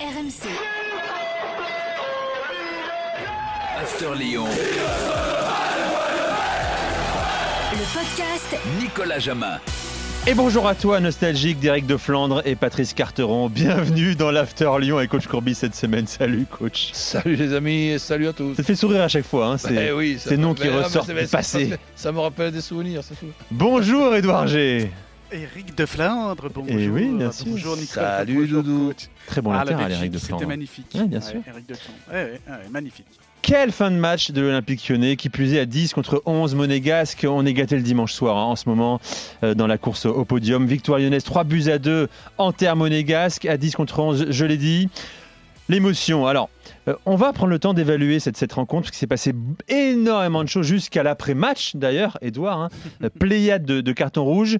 RMC. After Lyon. Le podcast Nicolas Jamin. Et bonjour à toi, nostalgique d'Éric de Flandre et Patrice Carteron. Bienvenue dans l'After Lyon avec Coach Courbis cette semaine. Salut, coach. Salut les amis et salut à tous. Ça te fait sourire à chaque fois, hein, c'est Eh oui, ça- ces noms qui ressortent du passé. Ça me rappelle des souvenirs, c'est tout. Bonjour, Édouard G. Eric de Flandre, bonjour. Eh oui, bien sûr. Bonjour Nicolas. Salut, bonjour, Doudou. coach. Très bon ah, la latéral, Belgique, Éric de C'était Flandre. magnifique. Ouais, bien sûr. Eric de Flandre. Ouais, ouais, ouais, magnifique. Quelle fin de match de l'Olympique lyonnais, qui plus est à 10 contre 11 monégasque. On est gâté le dimanche soir hein, en ce moment euh, dans la course au podium. Victoire lyonnaise 3 buts à 2 en terre monégasque à 10 contre 11, je l'ai dit. L'émotion. Alors, euh, on va prendre le temps d'évaluer cette, cette rencontre parce qu'il s'est passé énormément de choses jusqu'à l'après-match d'ailleurs, Edouard. Hein, pléiade de, de cartons rouges.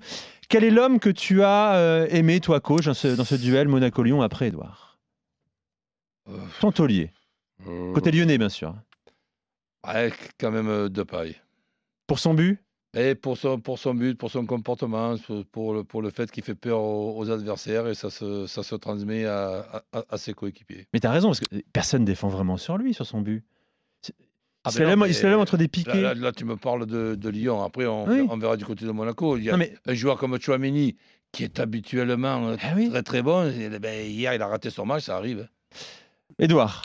Quel est l'homme que tu as euh, aimé, toi, coach, dans ce, dans ce duel Monaco-Lyon après, Edouard Euh, Ton taulier. euh, Côté lyonnais, bien sûr. ouais, quand même de paille. Pour son but? Et pour son, pour son but, pour son comportement, pour le, pour le fait qu'il fait peur aux, aux adversaires et ça se, ça se transmet à, à- à ses coéquipiers. Mais t'as raison, parce que personne défend vraiment sur lui, sur son but. C'est- Ah, la mais lève entre des piquets. là- là, tu me parles de, de Lyon. Après, on, Oui. on verra du côté de Monaco. Il y a Non, mais- un joueur comme Chouameni qui est habituellement euh, Ah oui. très très bon. Et, ben, hier, il a raté son match, ça arrive. Edouard,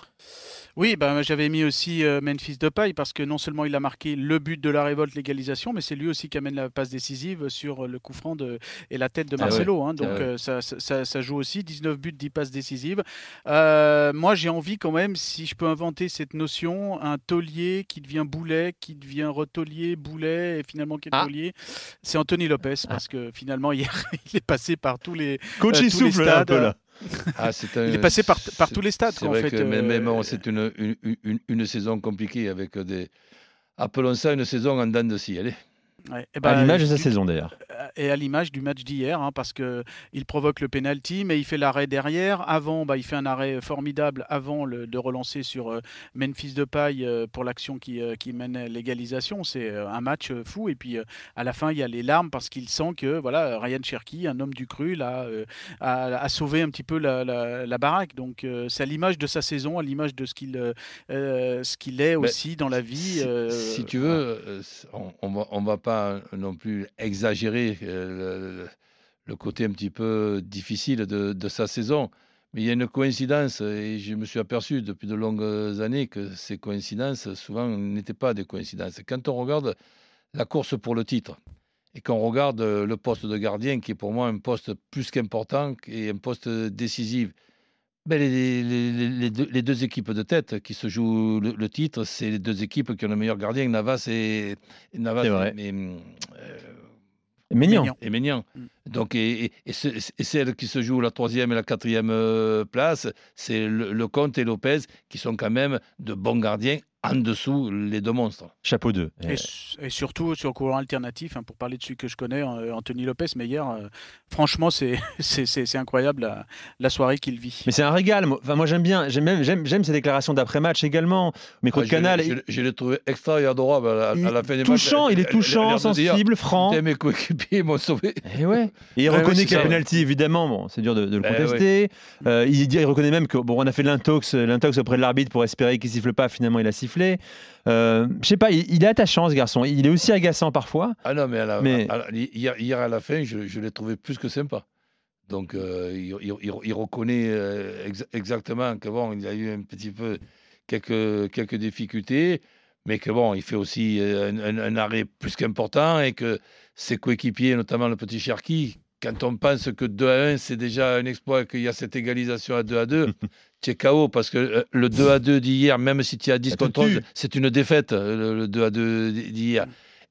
Oui, ben, j'avais mis aussi euh, Memphis Depay parce que non seulement il a marqué le but de la révolte, l'égalisation, mais c'est lui aussi qui amène la passe décisive sur le coup franc de, et la tête de Ah ouais. Marcelo. hein. donc Ah ouais. euh, ça, ça- ça- joue aussi. 19 buts, 10 passes décisives. Euh, moi, j'ai envie quand même, si je peux inventer cette notion, un taulier qui devient boulet, qui devient retaulier, boulet, et finalement qui est Ah. taulier? C'est Anthony Lopez parce que finalement, hier, il est passé par tous les, coach, Euh, il tous les souffle là, un stades, peu là. Ah, un- il est passé par, tous les stades. C'est vrai fait, que euh, c'est une, une, une, une saison compliquée avec des. Appelons ça une saison en dents de scie. Allez. Ouais. Eh À ben, l'image de sa saison d'ailleurs. et à l'image du match d'hier, hein, parce que il provoque le penalty, mais il fait l'arrêt derrière. Avant, bah, il fait un arrêt formidable avant le- de relancer sur euh, Memphis Depay euh, pour l'action qui, euh, qui mène à l'égalisation. C'est euh, un match euh, fou. Et puis euh, à la fin, il y a les larmes parce qu'il sent que voilà, Ryan Cherky, un homme du cru, là, euh, a, a sauvé un petit peu la, la- la baraque. Donc euh, c'est à l'image de sa saison, à l'image de ce qu'il euh, euh, ce qu'il est aussi dans la vie. Si, euh, si tu veux, euh, on, on va, on va pas non plus exagérer euh, le, côté un petit peu difficile de, de sa saison. Mais il y a une coïncidence, et je me suis aperçu depuis de longues années que ces coïncidences, souvent, n'étaient pas des coïncidences. Quand on regarde la course pour le titre, et qu'on regarde le poste de gardien, qui est pour moi un poste plus qu'important et un poste décisif, ben, les, les- les- les deux, les deux équipes de tête qui se jouent le, le titre, c'est les deux équipes qui ont le meilleur gardien, Navas et, et Navas C'est vrai. et, et, euh, Mignon. Mignon. et. Mm. Donc, et, et- et ce- et celle qui se joue la troisième et la quatrième euh, place, c'est le, Lecomte et Lopez qui sont quand même de bons gardiens en dessous les deux monstres. Chapeau 2. Et, s- et surtout sur le courant alternatif, hein, pour parler de celui que je connais, euh, Anthony Lopez, mais hier, euh, franchement, c'est incroyable la, la soirée qu'il vit. Mais c'est un régal. moi. Enfin, moi j'aime bien. J'aime ses déclarations d'après-match également. Au micro Ah, je- canal. Je, l'ai trouvé extra et adorable à la, à il- la fin des matchs. touchant, il est touchant, sensible, franc. Mes coéquipiers m'ont sauvé. Et ouais. Et il Ouais, reconnaît qu'il y a penalty, évidemment. Bon, c'est dur de, de le Ben contester. Euh, il, dit, il reconnaît même que bon, on a fait l'intox, l'intox auprès de l'arbitre pour espérer qu'il siffle pas. Finalement, il a sifflé. Euh, je sais pas. Il, il est attachant, ce garçon. Il est aussi agaçant parfois. Ah non, mais, à la- Mais- à la- hier, hier à la fin, je, je l'ai trouvé plus que sympa. Donc, euh, il, il- il- il reconnaît euh, ex- exactement que bon, il a eu un petit peu quelques, quelques difficultés, mais que bon, il fait aussi euh, un, un- un arrêt plus qu'important et que ses coéquipiers, notamment le petit Cherki, quand on pense que 2 à 1, c'est déjà un exploit qu'il y a cette égalisation à 2 à 2, tu es KO parce que euh, le 2 à 2 d'hier, même si tu as 10 Ça te contre 11, tue. c'est une défaite, euh, le, le 2 à 2 d'hier.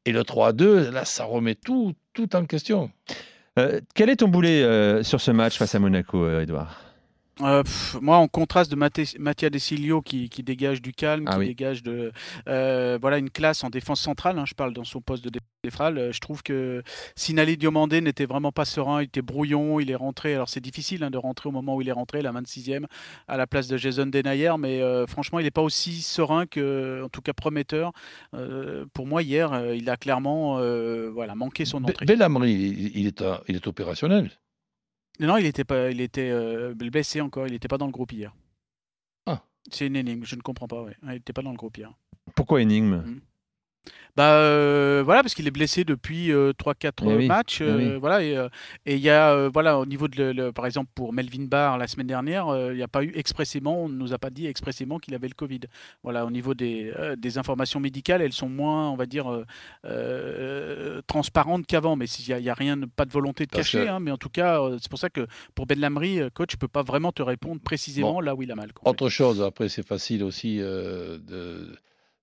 Et le 3 à 2, là, ça remet tout, tout en question. Euh, quel est ton boulet euh, sur ce match face à Monaco, Edouard Euh, pff, moi, en contraste de Mathé- Mattia Desilio qui, qui dégage du calme, Ah qui oui. dégage de euh, voilà une classe en défense centrale. hein, je parle dans son poste de défral. euh, je trouve que Sinali Diomandé n'était vraiment pas serein. Il était brouillon. Il est rentré. Alors c'est difficile hein, de rentrer au moment où il est rentré, la 26e, à la place de Jason Denayer. Mais euh, franchement, il n'est pas aussi serein que, en tout cas prometteur. Euh, pour moi, hier, euh, il a clairement euh, voilà manqué son entrée. Belhamri, il, il est, à- il est opérationnel. Non, il était pas, il était euh, blessé encore. Il n'était pas dans le groupe hier. Ah. C'est une énigme. Je ne comprends pas. Ouais. Il n'était pas dans le groupe hier. Pourquoi énigme? Mm. Bah euh, voilà parce qu'il est blessé depuis 3-4 Eh oui, matchs euh, oui. voilà et euh, et il y a euh, voilà au niveau de le- le- par exemple pour Melvin Barr la semaine dernière euh, il n'y a pas eu expressément on ne nous a pas dit expressément qu'il avait le Covid voilà au niveau des, euh, des informations médicales elles sont moins on va dire euh, euh, transparentes qu'avant mais s'il y a, il y a rien pas de volonté de Parce cacher que- hein, mais en tout cas euh, c'est pour ça que pour Ben Lamry euh, coach peut pas vraiment te répondre précisément là où il a mal quoi. Autre chose, après, c'est facile aussi euh, de,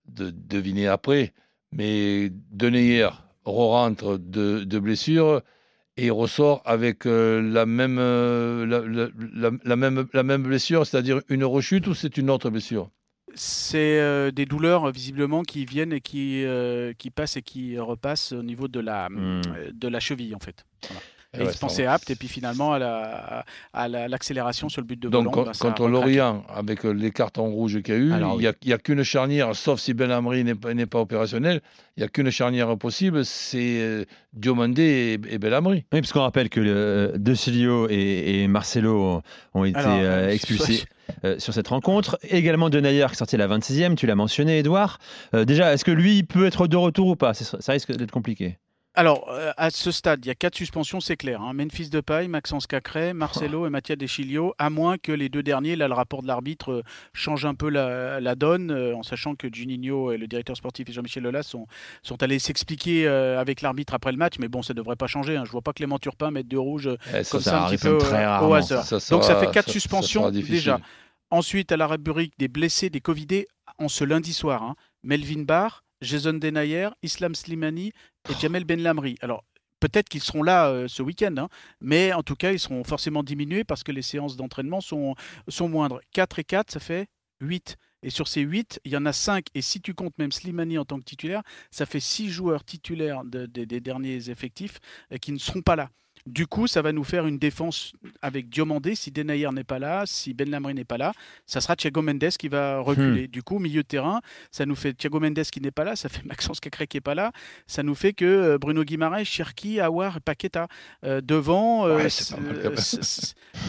de deviner après. Mais Deneyer re-rentre de, de blessure et il ressort avec euh, la, même, euh, la, la- la- la même, la même blessure, c'est-à-dire une rechute ou c'est une autre blessure? C'est euh, des douleurs visiblement qui viennent et qui, euh, qui passent et qui repassent au niveau de la, Hmm. de la cheville en fait. Eh Et ouais, il se pensait va. apte et puis finalement à la- à la- l'accélération sur le but de Donc, volant. bah, contre recraqué. Lorient, avec euh, les cartons rouges qu'il y a eu, Alors, il n'y a, il y a qu'une charnière, sauf si Ben Amri n'est pas, n'est pas opérationnel, il n'y a qu'une charnière possible, c'est euh, Diomandé et, et Ben Amri. Oui, parce qu'on rappelle que le, De Cilio et, et Marcelo ont été Alors, euh, euh, expulsés euh, sur cette rencontre. Également Denayer qui est sorti la 26e, tu l'as mentionné, Edouard. Euh, déjà, est-ce que lui il peut être de retour ou pas? Ça risque d'être compliqué. Alors, euh, à ce stade, il y a quatre suspensions, c'est clair. hein. Memphis Depay, Maxence Cacré, Oh. Marcelo et Mattia Deschilio, à moins que les deux derniers, là, le rapport de l'arbitre euh, change un peu la, la donne, euh, en sachant que Juninho et le directeur sportif et Jean-Michel Lolas sont, sont allés s'expliquer avec l'arbitre après le match, mais bon, ça ne devrait pas changer. hein. Je vois pas Clément Turpin mettre deux rouges Eh, comme ça ça, un petit peu très rarement, au hasard. Ça Donc ça fait quatre suspensions déjà. Ensuite, à la rubrique des blessés, des Covidés, en ce lundi soir, hein, Melvin Barr, Jason Denayer, Islam Slimani et Jamel Ben Lamri. Alors, peut-être qu'ils seront là euh, ce week-end, hein, mais en tout cas, ils seront forcément diminués parce que les séances d'entraînement sont, sont moindres. 4 et 4, ça fait 8. Et sur ces 8, il y en a 5. Et si tu comptes même Slimani en tant que titulaire, ça fait 6 joueurs titulaires de- de- des derniers effectifs euh, qui ne seront pas là. Du coup, ça va nous faire une défense avec Diomandé. Si Denayer n'est pas là, si Ben Lamry n'est pas là, ça sera Thiago Mendes qui va reculer. Du coup, milieu de terrain, ça nous fait Thiago Mendes qui n'est pas là, ça fait Maxence Cacré qui n'est pas là, ça nous fait que euh, Bruno Guimaraes, Cherki, Awar et Paqueta euh, devant. euh, Ouais, pas mal,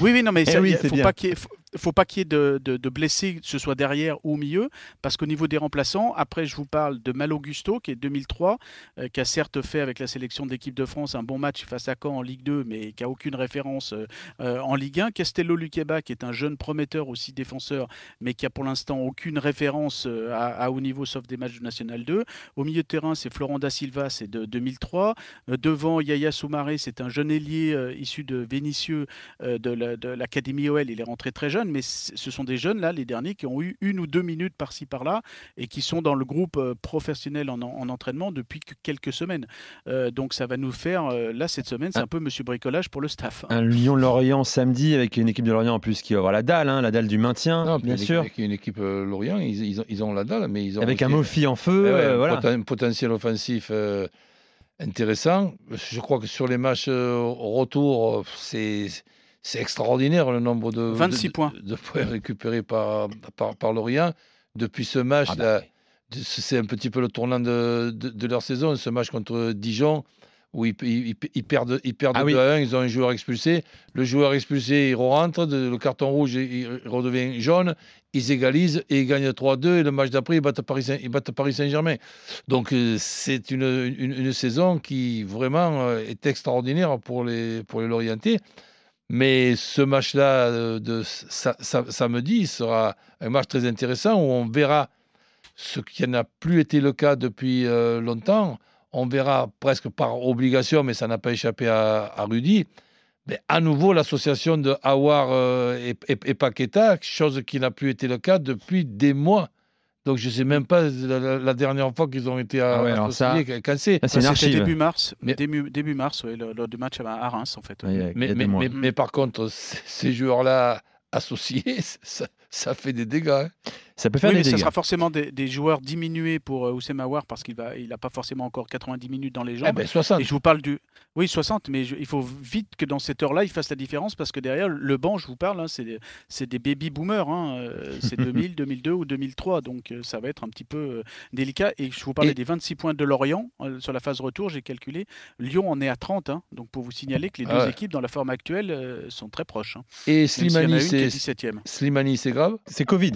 oui, oui, non, mais Eh ça, oui, faut bien. pas qu'il y ait- faut- faut pas qu'il y ait de, blessés, que ce soit derrière ou au milieu, parce qu'au niveau des remplaçants, après, je vous parle de Mal Augusto, qui est 2003, euh, qui a certes fait avec la sélection d'équipe de France un bon match face à Caen en Ligue 2, mais qui a aucune référence euh, euh, en Ligue 1. Castello Luqueba, qui est un jeune prometteur aussi défenseur, mais qui a pour l'instant aucune référence à, haut niveau, sauf des matchs de National 2. Au milieu de terrain, c'est Florent Silva, c'est de 2003. Euh, devant, Yaya Soumaré, c'est un jeune ailier issu de Vénitieux de l'Académie OL. Il est rentré très jeune, mais ce sont des jeunes, là, les derniers, qui ont eu une ou deux minutes par-ci, par-là, et qui sont dans le groupe euh, professionnel en, en entraînement depuis que quelques semaines. Euh, donc ça va nous faire, euh, là, cette semaine, c'est un peu monsieur bricolage pour le staff. hein. Un Lyon-Lorient samedi avec une équipe de Lorient en plus qui va avoir la dalle, hein, la dalle du maintien, Non, bien une, sûr. Avec une équipe Lorient, ils, ils ont, ils ont la dalle, mais ils ont Avec un Mofi en feu, Eh ouais, euh, un voilà. poten- potentiel offensif euh, intéressant. Je crois que sur les matchs euh, retour, c'est c'est extraordinaire le nombre de, 26 de- points. de points récupérés par, par, par Lorient. Depuis ce match, Ah bah, c'est un petit peu le tournant de, de, de leur saison, ce match contre Dijon, où ils, ils- ils perdent, ils perdent Ah oui. 2 à 1, ils ont un joueur expulsé. Le joueur expulsé, il rentre, le carton rouge, il, redevient jaune. Ils égalisent et ils gagnent 3-2. Et le match d'après, ils battent Paris Saint- ils battent Paris Saint-Germain. Donc, euh, c'est une, une, une saison qui vraiment euh, est extraordinaire pour les, pour les Lorientais. Mais ce match-là euh, de sa- sa- samedi sera un match très intéressant où on verra ce qui n'a plus été le cas depuis euh, longtemps. On verra presque par obligation, mais ça n'a pas échappé à, à Rudy. Mais à nouveau, l'association de Awar euh, et, et- et Paqueta, chose qui n'a plus été le cas depuis des mois. Donc je ne sais même pas la, dernière fois qu'ils ont été à, Ah ouais, alors ça- associés, quand c'est. Ah, archive. début mars, Mais- début, début mars, ouais, le- lors du match à Reims, en fait. ouais. Mais, par contre, ces joueurs-là associés, ça, ça fait des dégâts. hein. Ça peut faire Oui, des mais ça dégâts. sera forcément des, des joueurs diminués pour euh, Oussem Aouar parce qu'il va, il n'a pas forcément encore 90 minutes dans les Eh jambes. ben, 60. Et je vous parle du. Oui, 60, mais je- il faut vite que dans cette heure-là, il fasse la différence parce que derrière, le banc, je vous parle, hein, c'est des, c'est des baby boomers. hein, euh, c'est 2000, 2002 ou 2003. Donc euh, ça va être un petit peu euh, délicat. Et je vous parlais Et- des 26 points de Lorient sur la phase retour, j'ai calculé. Lyon en est à 30. hein. donc pour vous signaler que les deux Ah ouais. équipes, dans la forme actuelle, sont très proches. Et a Slimani, c'est 17e. Slimani, c'est grave C'est Covid.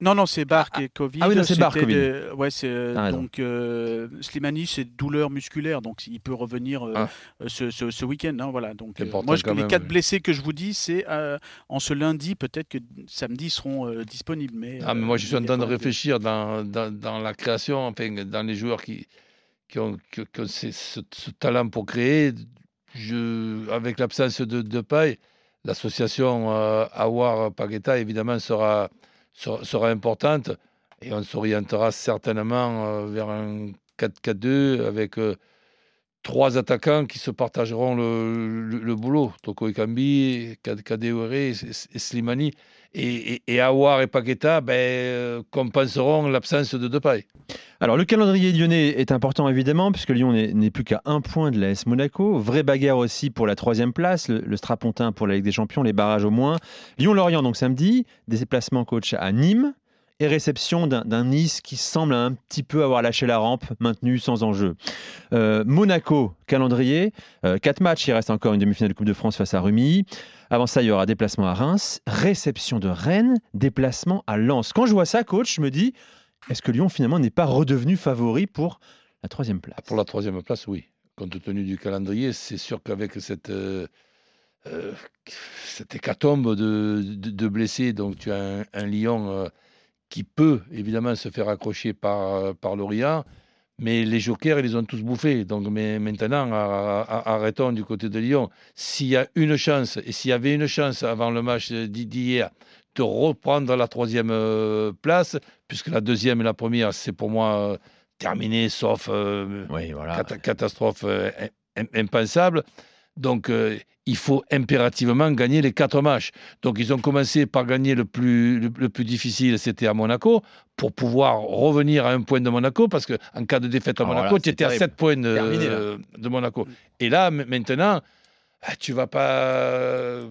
Non, non, c'est Bark et Covid. ah oui, c'est c'était Covid. de- Ouais, c'est euh, donc euh, Slimani, c'est douleur musculaire, donc il peut revenir euh, Ah. ce, ce- ce week-end. hein, voilà. Donc euh, moi, je- les même, quatre oui. blessés que je vous dis, c'est en ce lundi, peut-être que samedi ils seront disponibles. Mais, Ah, mais moi, je suis en train de réfléchir dans, dans, dans la création, enfin, dans les joueurs qui, qui ont, qui- qui ont ce, talent pour créer. Je, avec l'absence de, de paille, l'association euh, Awar-Pagueta, évidemment, sera, sera, importante et on s'orientera certainement euh, vers un 4-4-2 avec euh, trois attaquants qui se partageront le, boulot. Toko Ekambi, Kad- Kadewere et, Slimani. Et, et, et Aouar et Paqueta ben, euh, compenseront l'absence de Depay. Alors, le calendrier lyonnais est important évidemment, puisque Lyon n'est plus qu'à un point de l'AS Monaco. Vraie bagarre aussi pour la troisième place, le, le Strapontin pour la Ligue des Champions, les barrages au moins. Lyon-Lorient, donc samedi, des déplacements coach à Nîmes et réception d'un Nice qui semble un petit peu avoir lâché la rampe, maintenu sans enjeu. Euh, Monaco, calendrier, euh, quatre matchs, il reste encore une demi-finale de Coupe de France face à Rumi. Avant ça, il y aura déplacement à Reims, réception de Rennes, déplacement à Lens. Quand je vois ça, coach, je me dis, est-ce que Lyon finalement n'est pas redevenu favori pour la troisième place? Pour la troisième place, oui. Compte tenu du calendrier, c'est sûr qu'avec cette, euh, euh, hécatombe de, blessés, donc tu as un, Lyon euh, qui peut évidemment se faire accrocher par, par Lorient, mais les jokers, ils les ont tous bouffés. Donc mais maintenant, arrêtons du côté de Lyon. S'il y a une chance, et s'il y avait une chance avant le match d'hier, de reprendre la troisième euh, place, puisque la deuxième et la première, c'est pour moi euh, terminé, sauf euh, Oui, voilà. cata- catastrophe euh, im- impensable. Donc, euh, il faut impérativement gagner les quatre matchs. Donc, ils ont commencé par gagner le plus, le, le plus difficile, c'était à Monaco, pour pouvoir revenir à un point de Monaco, parce qu'en cas de défaite à Ah, Monaco, voilà, tu étais à. 7 points de, Terminé, là. de Monaco. Et là, maintenant, ah, tu vas pas euh,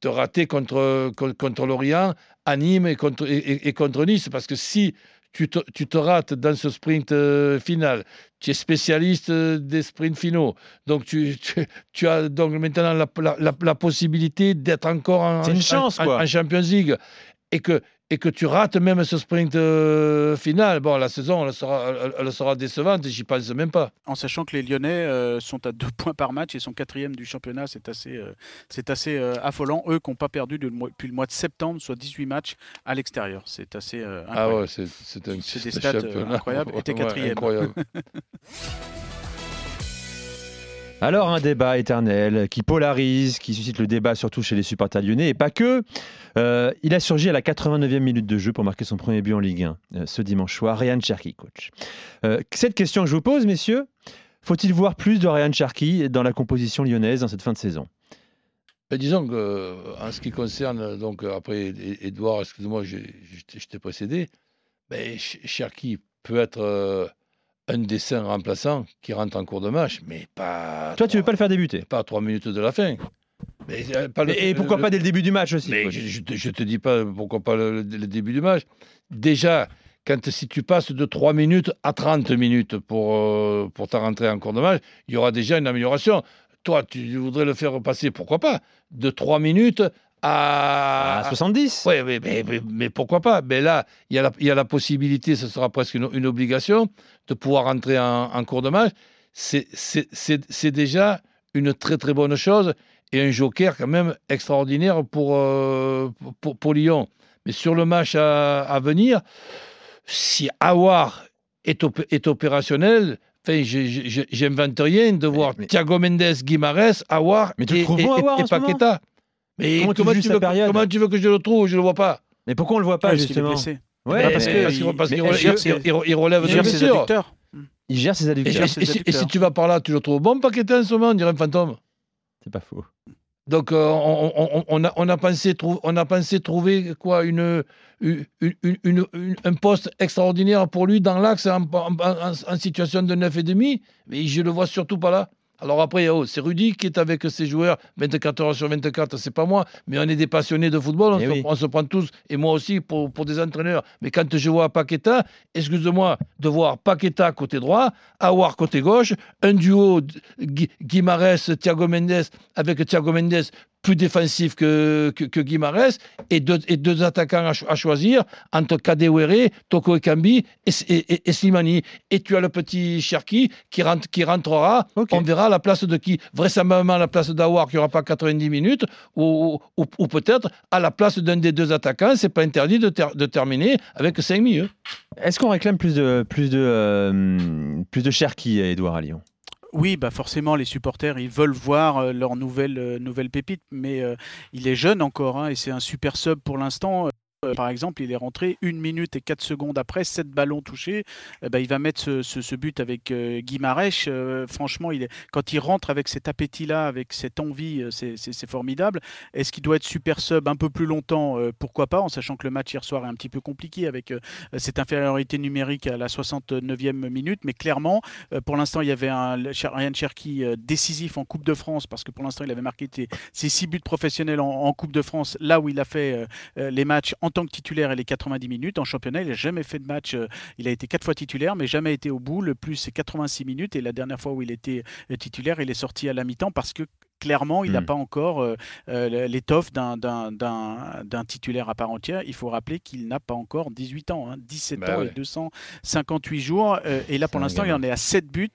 te rater contre, con- contre Lorient, à Nîmes et contre, et contre Nice, parce que si tu te, tu te rates dans ce sprint euh, final, tu es spécialiste euh, des sprints finaux, donc tu, tu, tu as donc maintenant la, la- la- la possibilité d'être encore en, une chance, en Champions League, et que, et que tu rates même ce sprint euh, final. Bon, la saison, elle sera, elle, sera décevante, j'y pense même pas. En sachant que les Lyonnais euh, sont à deux points par match et sont quatrième du championnat, c'est assez, euh, c'est assez affolant. Eux qui n'ont pas perdu de- depuis le mois de septembre, soit 18 matchs à l'extérieur. C'est assez euh, Ah incroyable. ouais, c'est c'est un, C'est des stats, incroyables. Et t'es Ouais, quatrième. incroyable. Alors un débat éternel qui polarise, qui suscite le débat surtout chez les supporters lyonnais et pas que. Euh, il a surgi à la 89e minute de jeu pour marquer son premier but en Ligue 1 euh, ce dimanche soir. Ryan Cherky, coach. Euh, cette question que je vous pose, messieurs, faut-il voir plus de Ryan Cherky dans la composition lyonnaise dans cette fin de saison? Mais disons que, en ce qui concerne, donc après, Edouard, excuse-moi, je t'ai- précédé, ben, Ch- Cherki peut être un des cinq remplaçants qui rentre en cours de match, mais pas. Toi, tu veux pas le faire débuter Pas à trois minutes de la fin. Mais, euh, pas le- Et pourquoi le- pas dès le début du match aussi Mais je, je te, dis pas pourquoi pas le, le début du match. Déjà, quand si tu passes de 3 minutes à 30 minutes pour, euh, pour ta rentrée en cours de match, il y aura déjà une amélioration. Toi, tu voudrais le faire passer, pourquoi pas, de 3 minutes à. À 70 Oui, mais, mais, mais- mais pourquoi pas? Mais là, il y, a la, il y a la possibilité, ce sera presque une, une obligation, de pouvoir entrer en, en cours de match. C'est- déjà une très très bonne chose et un joker quand même extraordinaire pour, euh, pour, pour Lyon. Mais sur le match à, à venir, si Awar est, op- est opérationnel, enfin, j'invente rien de voir mais- Thiago Mendes, Guimarães, Awar Mais et, et- et- et Paqueta. Mais Comment tu comment, veux, période comment tu veux que je le trouve Je le vois pas. Mais pourquoi on le voit pas Ah, parce qu'il justement. Ouais, Bah, parce que qu'il relève- de gère ses adducteurs. il gère ses Et, adducteurs. et si, et si adducteurs. tu vas par là, tu le trouves bon Paqueta en ce moment, on dirait un fantôme. C'est pas faux. Donc, euh, on, on- on a, on, a pensé trou- on a pensé trouver quoi une, une- une- une- une- un poste extraordinaire pour lui dans l'axe en, en- en- en situation de 9,5, mais je le vois surtout pas là. Alors après, oh, c'est Rudy qui est avec ses joueurs 24 heures sur 24, c'est pas moi, mais on est des passionnés de football, on, Eh se, oui. on se prend tous, et moi aussi, pour, pour des entraîneurs. Mais quand je vois Paqueta, excuse-moi, de voir Paqueta côté droit, Awar côté gauche, un duo Gui- Guimarães, Thiago Mendes, avec Thiago Mendes plus défensif que, que, que Guimarães, et deux, et deux attaquants à, cho- à choisir entre Kadewere, Toko Ekambi et, et, et- et Slimani. Et tu as le petit Cherki qui, rentre, qui rentrera, on verra à la place de qui. Vraisemblablement à la place d'Awar qui n'aura pas 90 minutes, ou, ou, ou peut-être à la place d'un des deux attaquants, c'est pas interdit de, ter- de terminer avec 5 milieux. Est-ce qu'on réclame plus de, plus de, euh, plus de Cherki à Edouard à Lyon Oui, bah forcément, les supporters, ils veulent voir euh, leur nouvelle, euh, nouvelle pépite, mais euh, il est jeune encore, hein, et c'est un super sub pour l'instant. Euh, par exemple, il est rentré 1 minute et 4 secondes après, 7 ballons touchés. Eh ben, il va mettre ce, but avec euh, Guy Marèche. Euh, franchement, il est, quand il rentre avec cet appétit-là, avec cette envie, euh, c'est- formidable. Est-ce qu'il doit être super sub un peu plus longtemps? Euh, Pourquoi pas, en sachant que le match hier soir est un petit peu compliqué avec cette infériorité numérique à la 69e minute. Mais clairement, pour l'instant, il y avait un Ryan Cherki euh, décisif en Coupe de France parce que pour l'instant, il avait marqué ses six buts professionnels en, en Coupe de France, là où il a fait les matchs en tant que titulaire et les 90 minutes. En championnat, il n'a jamais fait de match. euh, il a été quatre fois titulaire, mais jamais été au bout. Le plus, c'est 86 minutes. Et la dernière fois où il était euh, titulaire, il est sorti à la mi-temps parce que clairement, il n'a Mm. pas encore euh, euh, l'étoffe d'un- titulaire à part entière. Il faut rappeler qu'il n'a pas encore 18 ans, hein, 17 Bah ans ouais. et 258 jours. Euh, et là, pour l'instant, il en est à 7 buts.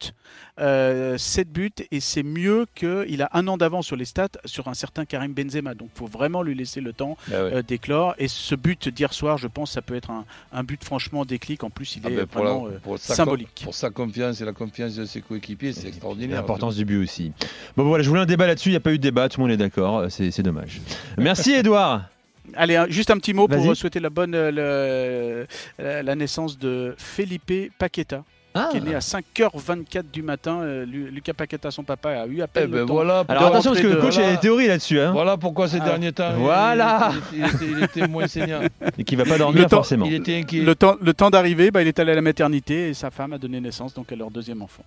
Euh, 7 buts et c'est mieux qu'il a un an d'avance sur les stats sur un certain Karim Benzema. Donc, il faut vraiment lui laisser le temps Ah ouais. euh, d'éclore. Et ce but d'hier soir, je pense, ça peut être un, un but franchement déclic. En plus, il Ah est ben, pour, vraiment pour symbolique. pour sa confiance et la confiance de ses coéquipiers, c'est extraordinaire. L'importance du but aussi. Bon voilà, je voulais un débat là-dessus, il n'y a pas eu de débat, tout le monde est d'accord, euh, c'est c'est dommage. Merci Edouard. Allez, juste un petit mot pour Vas-y. euh, souhaiter la bonne euh, le- la, naissance de Felipe Paqueta, Ah. qui est né à 5h24 du matin. Euh, Lu- Lucas Paqueta, son papa, a eu à peine Eh ben le temps. voilà, Alors attention parce que le coach de- a des théories là-dessus, hein, voilà pourquoi ces Ah. derniers temps, il- Voilà. il, il était, il était moins saignant. et qui va pas dormir Le temps- forcément. Il était inquiet. Le temps, le temps d'arriver, bah, il est allé à la maternité et sa femme a donné naissance donc à leur deuxième enfant.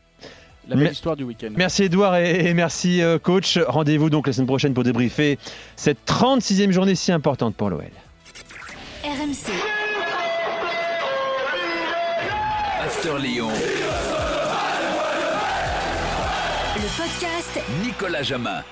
La belle histoire du week-end. Merci Edouard et, et merci euh, coach. Rendez-vous donc la semaine prochaine pour débriefer cette 36e journée si importante pour l'OL. RMC, After Lyon, le podcast Nicolas Jamin.